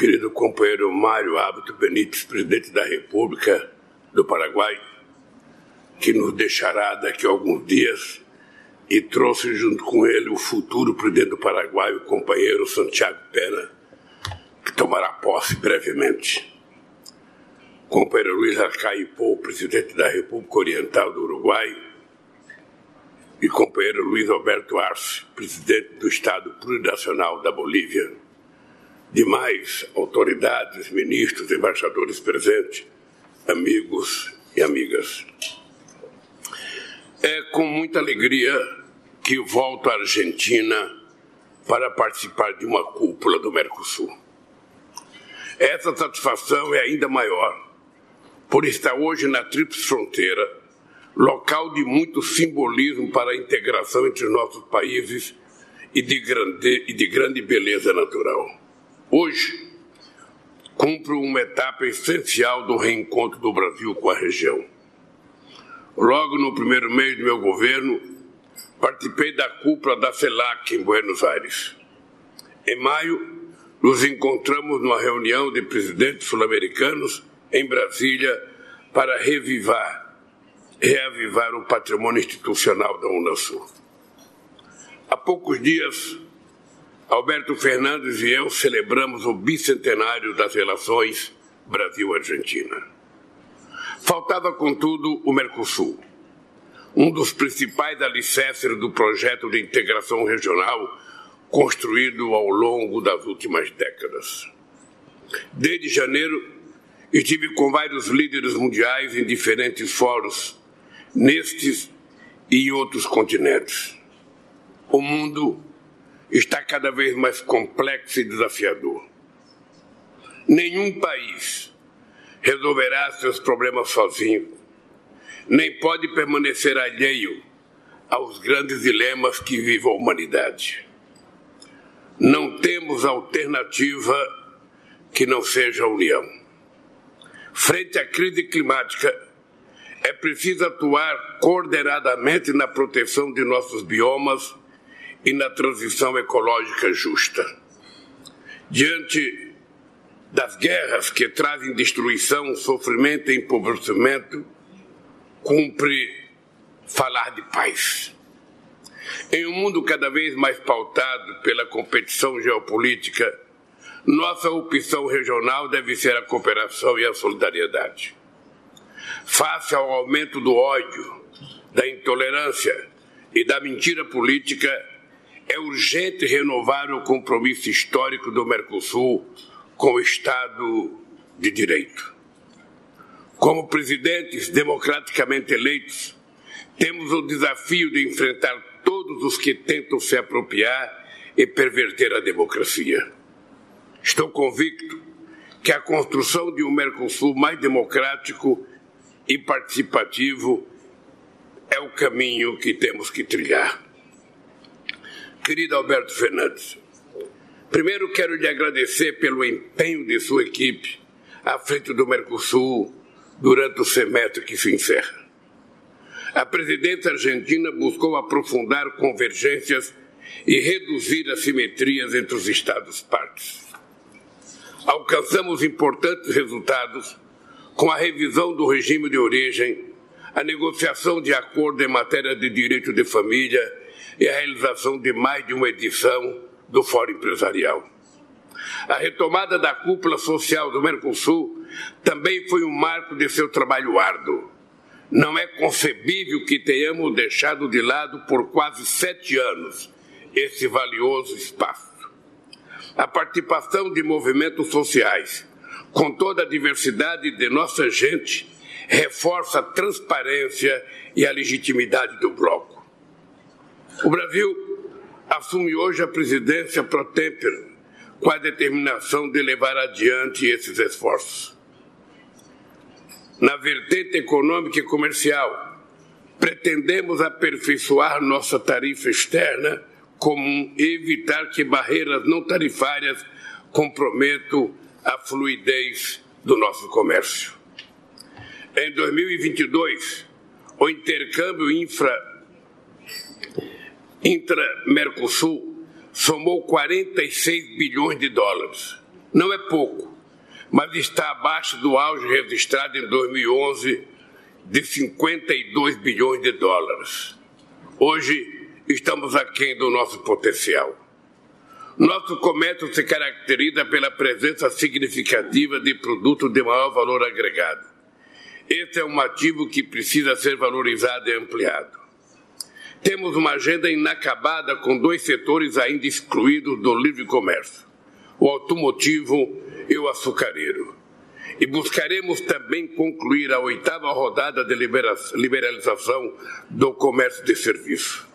querido companheiro Mário Hábito Benítez, presidente da República do Paraguai, que nos deixará daqui a alguns dias e trouxe junto com ele o futuro presidente do Paraguai, o companheiro Santiago Pena, que tomará posse brevemente. Companheiro Luiz Arcaipô, presidente da República Oriental do Uruguai, e companheiro Luiz Alberto Arce, presidente do Estado Plurinacional da Bolívia, demais autoridades, ministros, embaixadores presentes, amigos e amigas. É com muita alegria que volto à Argentina para participar de uma cúpula do Mercosul. Essa satisfação é ainda maior por estar hoje na Tríplice Fronteira, local de muito simbolismo para a integração entre os nossos países e de grande, e de grande beleza natural. Hoje, cumpro uma etapa essencial do reencontro do Brasil com a região. Logo no primeiro mês do meu governo, participei da cúpula da CELAC em Buenos Aires. Em maio, nos encontramos numa reunião de presidentes sul-americanos em Brasília para revivar, reavivar o patrimônio institucional da Unasul. Há poucos dias, Alberto Fernandes e eu celebramos o bicentenário das relações Brasil-Argentina. Faltava, contudo, o Mercosul, um dos principais alicerces do projeto de integração regional construído ao longo das últimas décadas. Desde janeiro, estive com vários líderes mundiais em diferentes fóruns, nestes e em outros continentes. O mundo está cada vez mais complexo e desafiador. Nenhum país resolverá seus problemas sozinho, nem pode permanecer alheio aos grandes dilemas que vive a humanidade. Não temos alternativa que não seja a união. Frente à crise climática, é preciso atuar coordenadamente na proteção de nossos biomas e na transição ecológica justa. Diante das guerras que trazem destruição, sofrimento e empobrecimento, cumpre falar de paz. Em um mundo cada vez mais pautado pela competição geopolítica, nossa opção regional deve ser a cooperação e a solidariedade. Face ao aumento do ódio, da intolerância e da mentira política, é urgente renovar o compromisso histórico do Mercosul com o Estado de Direito. Como presidentes democraticamente eleitos, temos o desafio de enfrentar todos os que tentam se apropriar e perverter a democracia. Estou convicto que a construção de um Mercosul mais democrático e participativo é o caminho que temos que trilhar. Querido Alberto Fernandes, primeiro quero lhe agradecer pelo empenho de sua equipe à frente do Mercosul durante o semestre que se encerra. A presidência argentina buscou aprofundar convergências e reduzir assimetrias entre os Estados-partes. Alcançamos importantes resultados com a revisão do regime de origem, a negociação de acordo em matéria de direito de família e a realização de mais de uma edição do Fórum Empresarial. A retomada da cúpula social do Mercosul também foi um marco de seu trabalho árduo. Não é concebível que tenhamos deixado de lado por quase sete anos esse valioso espaço. A participação de movimentos sociais, com toda a diversidade de nossa gente, reforça a transparência e a legitimidade do bloco. O Brasil assume hoje a presidência pro tempore com a determinação de levar adiante esses esforços. Na vertente econômica e comercial, pretendemos aperfeiçoar nossa tarifa externa comum e evitar que barreiras não tarifárias comprometam a fluidez do nosso comércio. Em 2022, o intercâmbio infra intra-Mercosul somou 46 bilhões de dólares, Não é pouco, mas está abaixo do auge registrado em 2011 de 52 bilhões de dólares. Hoje estamos aquém do nosso potencial. Nosso comércio se caracteriza pela presença significativa de produtos de maior valor agregado. Esse é um ativo que precisa ser valorizado e ampliado. Temos uma agenda inacabada com dois setores ainda excluídos do livre comércio: o automotivo e o açucareiro. E buscaremos também concluir a oitava rodada de liberalização do comércio de serviço.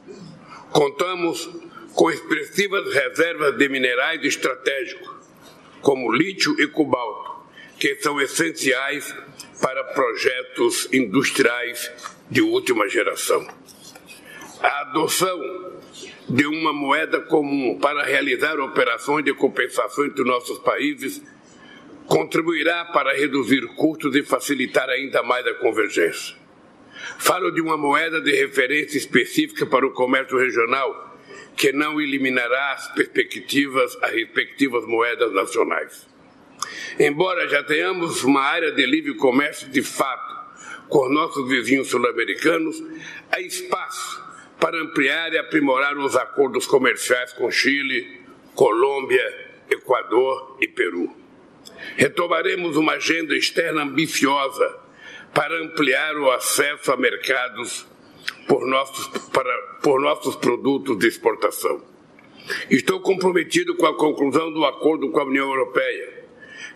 Contamos com expressivas reservas de minerais estratégicos, como lítio e cobalto, que são essenciais para projetos industriais de última geração. A adoção de uma moeda comum para realizar operações de compensação entre nossos países contribuirá para reduzir custos e facilitar ainda mais a convergência. Falo de uma moeda de referência específica para o comércio regional, que não eliminará as perspectivas, as respectivas moedas nacionais. Embora já tenhamos uma área de livre comércio de fato com nossos vizinhos sul-americanos, há espaço para ampliar e aprimorar os acordos comerciais com Chile, Colômbia, Equador e Peru. Retomaremos uma agenda externa ambiciosa para ampliar o acesso a mercados por nossos, para, por nossos produtos de exportação. Estou comprometido com a conclusão do acordo com a União Europeia,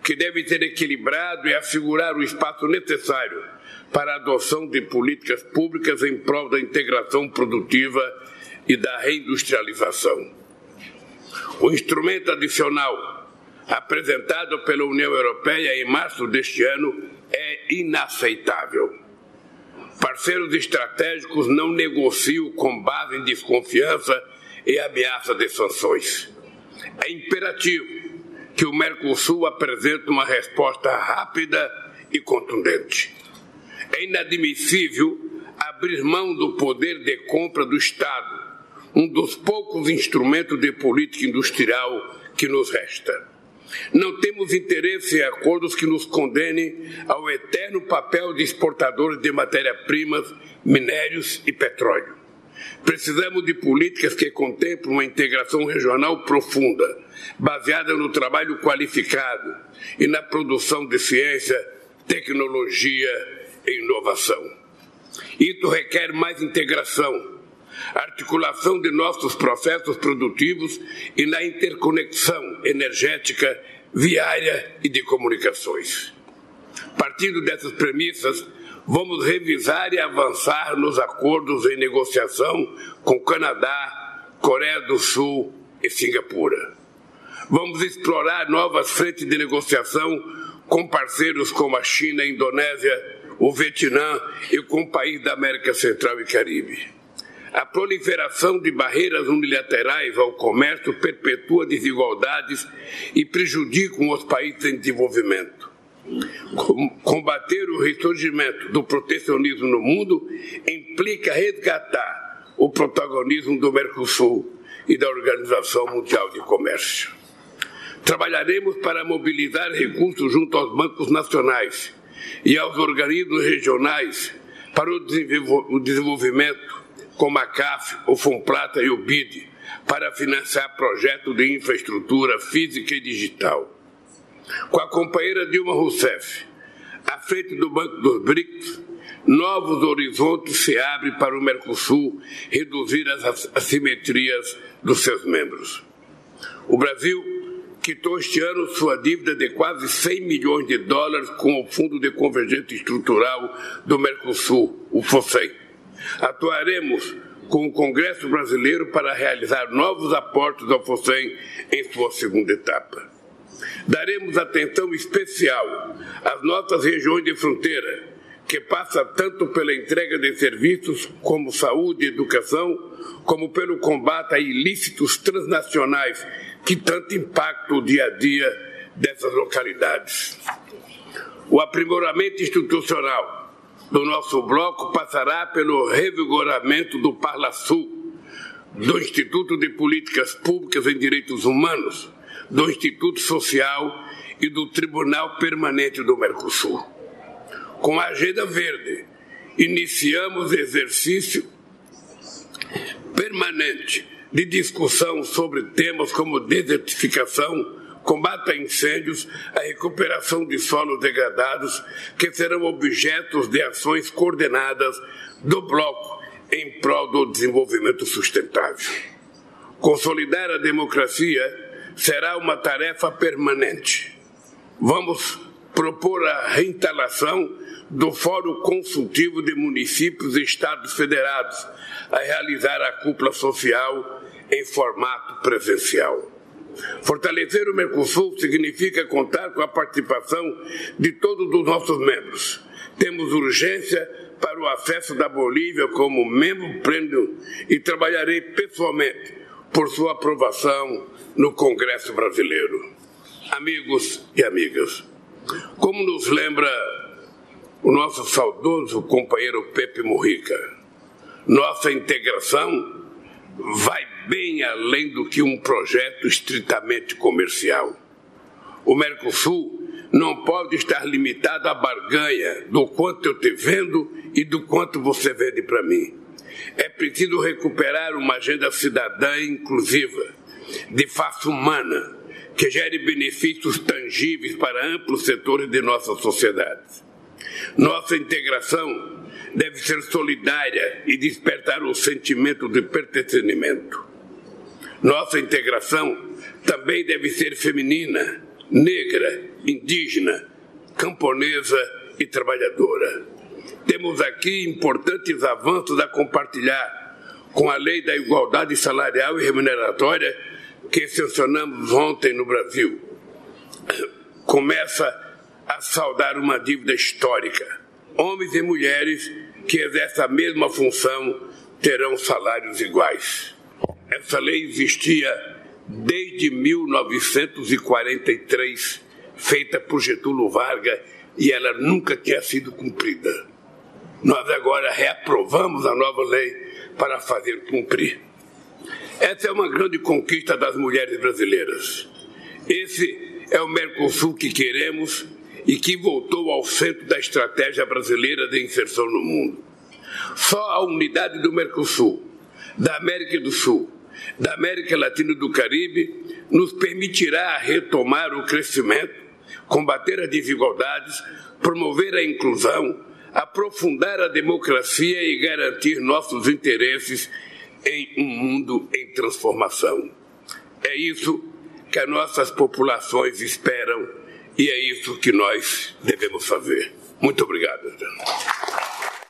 que deve ser equilibrado e assegurar o espaço necessário para a adoção de políticas públicas em prol da integração produtiva e da reindustrialização. O instrumento adicional apresentado pela União Europeia em março deste ano é inaceitável. Parceiros estratégicos não negociam com base em desconfiança e ameaça de sanções. É imperativo que o Mercosul apresente uma resposta rápida e contundente. É inadmissível abrir mão do poder de compra do Estado, um dos poucos instrumentos de política industrial que nos resta. Não temos interesse em acordos que nos condenem ao eterno papel de exportadores de matéria-primas, minérios e petróleo. Precisamos de políticas que contemplem uma integração regional profunda, baseada no trabalho qualificado e na produção de ciência, tecnologia e inovação. Isso requer mais integração, articulação de nossos processos produtivos e na interconexão energética, viária e de comunicações. Partindo dessas premissas, vamos revisar e avançar nos acordos em negociação com Canadá, Coreia do Sul e Singapura. Vamos explorar novas frentes de negociação com parceiros como a China, a Indonésia, o Vietnã e com o país da América Central e Caribe. A proliferação de barreiras unilaterais ao comércio perpetua desigualdades e prejudica os países em desenvolvimento. Combater o ressurgimento do protecionismo no mundo implica resgatar o protagonismo do Mercosul e da Organização Mundial de Comércio. Trabalharemos para mobilizar recursos junto aos bancos nacionais e aos organismos regionais para o desenvolvimento, como a CAF, o FUNPLATA e o BID, para financiar projetos de infraestrutura física e digital. Com a companheira Dilma Rousseff, à frente do Banco dos BRICS, novos horizontes se abrem para o Mercosul reduzir as assimetrias dos seus membros. O Brasil quitou este ano sua dívida de quase 100 milhões de dólares com o Fundo de Convergência Estrutural do Mercosul, o FOSEI. Atuaremos com o Congresso Brasileiro para realizar novos aportes ao FOSEI em sua segunda etapa. Daremos atenção especial às nossas regiões de fronteira, que passa tanto pela entrega de serviços como saúde e educação, como pelo combate a ilícitos transnacionais que tanto impactam o dia a dia dessas localidades. O aprimoramento institucional do nosso bloco passará pelo revigoramento do Parlasul, do Instituto de Políticas Públicas em Direitos Humanos, do Instituto Social e do Tribunal Permanente do Mercosul. Com a Agenda Verde, iniciamos exercício permanente de discussão sobre temas como desertificação, combate a incêndios, a recuperação de solos degradados, que serão objetos de ações coordenadas do Bloco em prol do desenvolvimento sustentável. Consolidar a democracia será uma tarefa permanente. Vamos propor a reinstalação do Fórum Consultivo de Municípios e Estados Federados a realizar a cúpula social em formato presencial. Fortalecer o Mercosul significa contar com a participação de todos os nossos membros. Temos urgência para o acesso da Bolívia como membro pleno e trabalharei pessoalmente por sua aprovação no Congresso Brasileiro. Amigos e amigas, como nos lembra o nosso saudoso companheiro Pepe Mujica, nossa integração vai bem além do que um projeto estritamente comercial. O Mercosul não pode estar limitado à barganha do quanto eu te vendo e do quanto você vende para mim. É preciso recuperar uma agenda cidadã inclusiva, de face humana, que gere benefícios tangíveis para amplos setores de nossa sociedade. Nossa integração deve ser solidária e despertar o sentimento de pertencimento. Nossa integração também deve ser feminina, negra, indígena, camponesa e trabalhadora. Temos aqui importantes avanços a compartilhar com a Lei da Igualdade Salarial e Remuneratória que sancionamos ontem no Brasil. Começa a saldar uma dívida histórica. Homens e mulheres que exercem a mesma função terão salários iguais. Essa lei existia desde 1943, feita por Getúlio Vargas, e ela nunca tinha sido cumprida. Nós agora reaprovamos a nova lei para fazer cumprir. Essa é uma grande conquista das mulheres brasileiras. Esse é o Mercosul que queremos e que voltou ao centro da estratégia brasileira de inserção no mundo. Só a unidade do Mercosul, da América do Sul, da América Latina e do Caribe nos permitirá retomar o crescimento, combater as desigualdades, promover a inclusão, aprofundar a democracia e garantir nossos interesses em um mundo em transformação. É isso que as nossas populações esperam e é isso que nós devemos fazer. Muito obrigado.